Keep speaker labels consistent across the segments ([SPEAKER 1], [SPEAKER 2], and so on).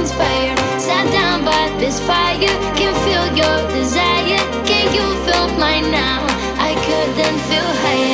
[SPEAKER 1] inspired. Sat down by this fire, can feel your desire. Can you feel mine now? I couldn't feel higher.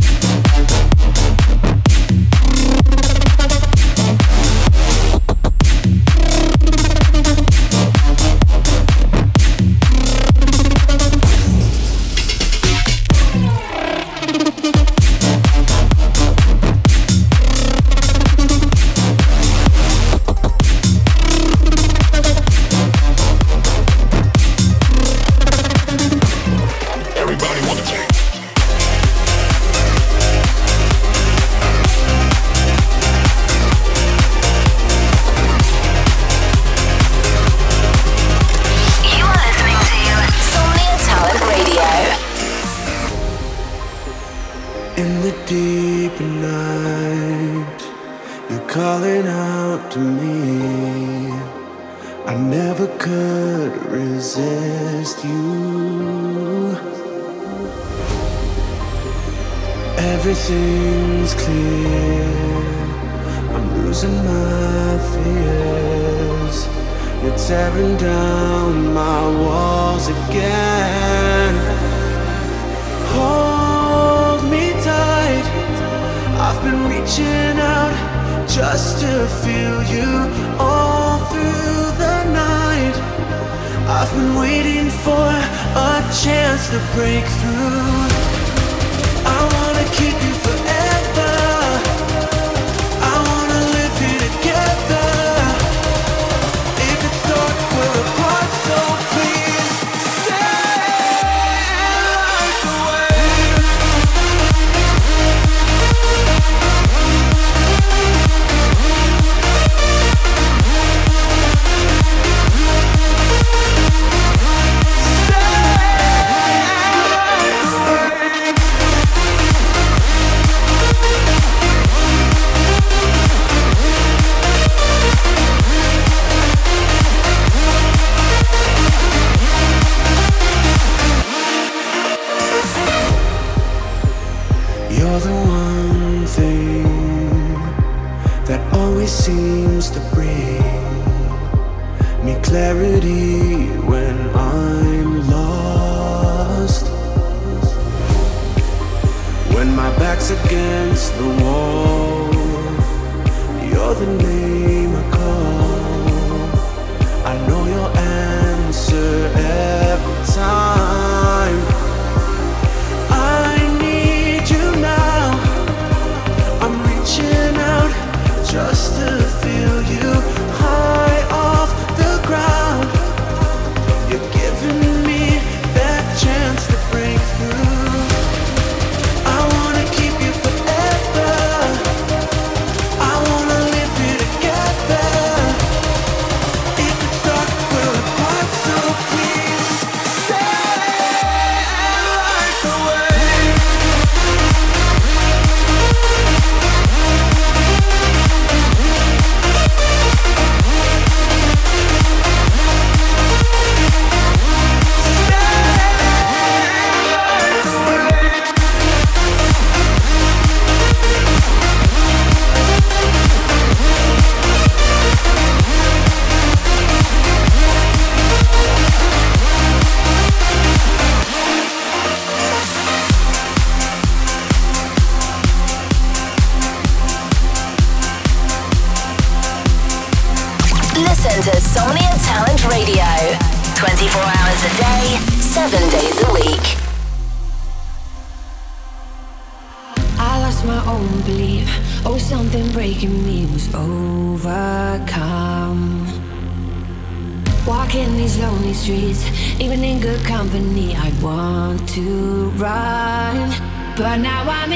[SPEAKER 2] out to me. I never could resist you. Everything's clear. I'm losing my fears. You're tearing down my walls again. Hold me tight. I've been reaching out just to feel you all through the night. I've been waiting for a chance to break through. I wanna keep you forever.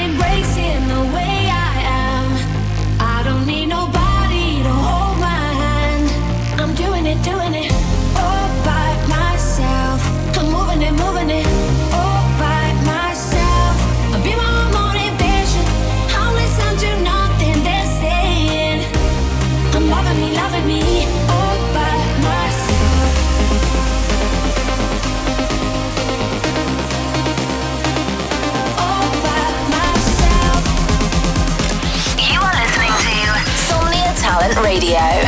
[SPEAKER 2] Now I'm the
[SPEAKER 3] way
[SPEAKER 4] Radio.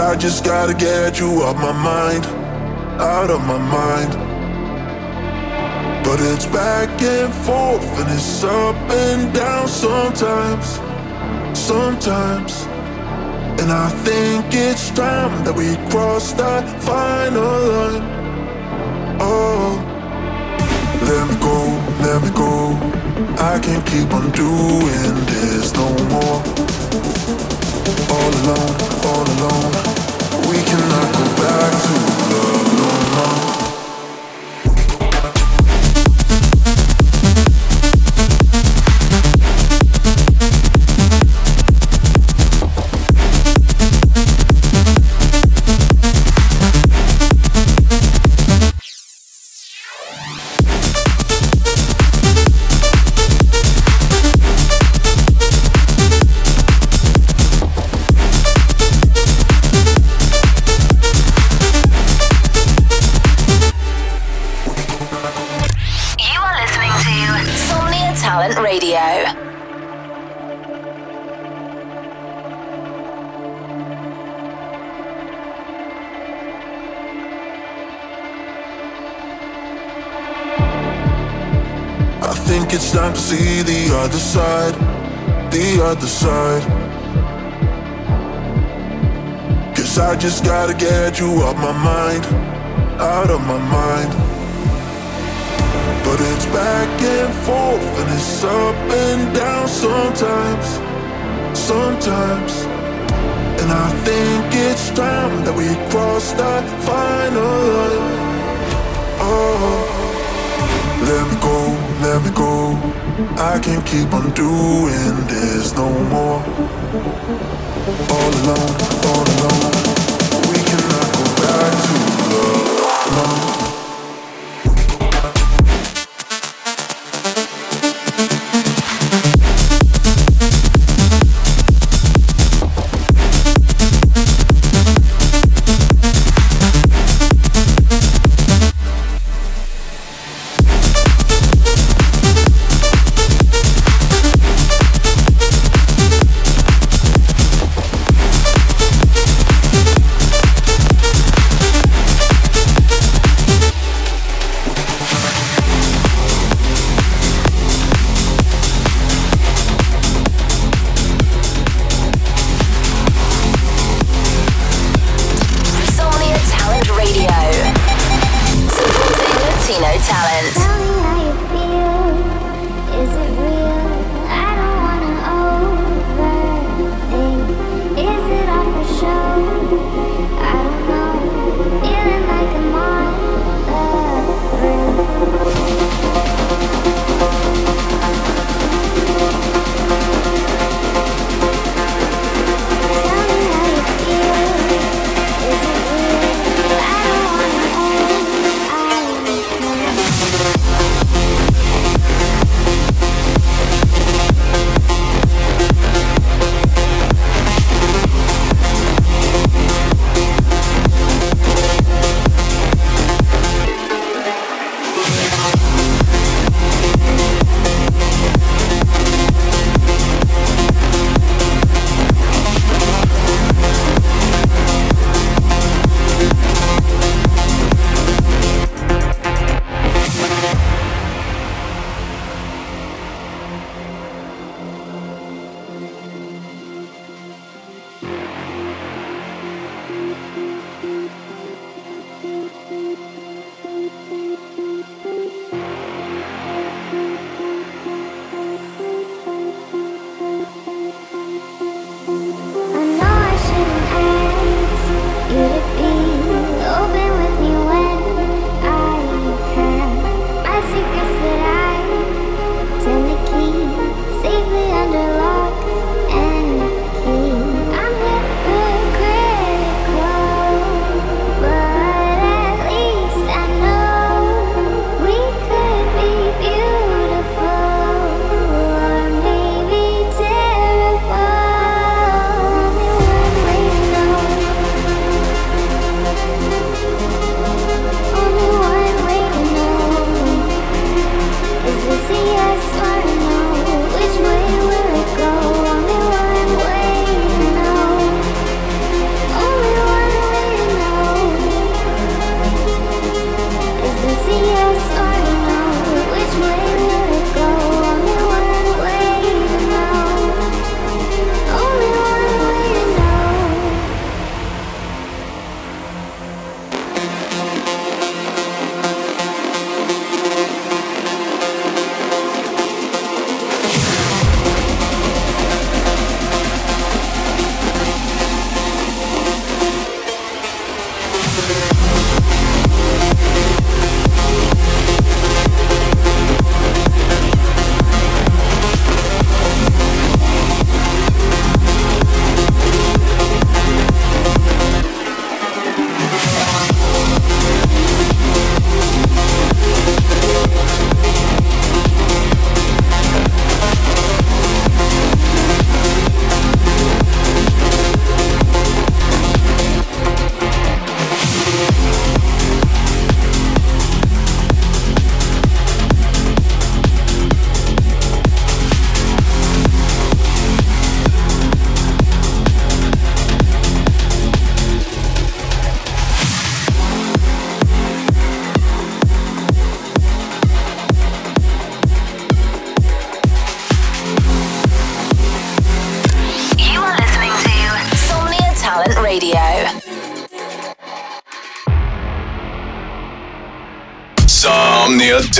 [SPEAKER 3] I just
[SPEAKER 5] gotta get you off my mind, out of my mind. But it's back and forth and it's up and down sometimes, sometimes. And I think it's time that we cross that final line. Oh, let me go, let me go. I can't keep on doing this no more. All alone, all alone. We cannot go back to it's time to see the other side, the other side. Cause I just gotta get you off my mind, out of my mind. But it's back and forth and it's up and down sometimes, sometimes. And I think it's time that we cross that final line. Oh. Let me go, let me go. I can't keep on doing this no more. All alone, all alone. We cannot go back to love. No.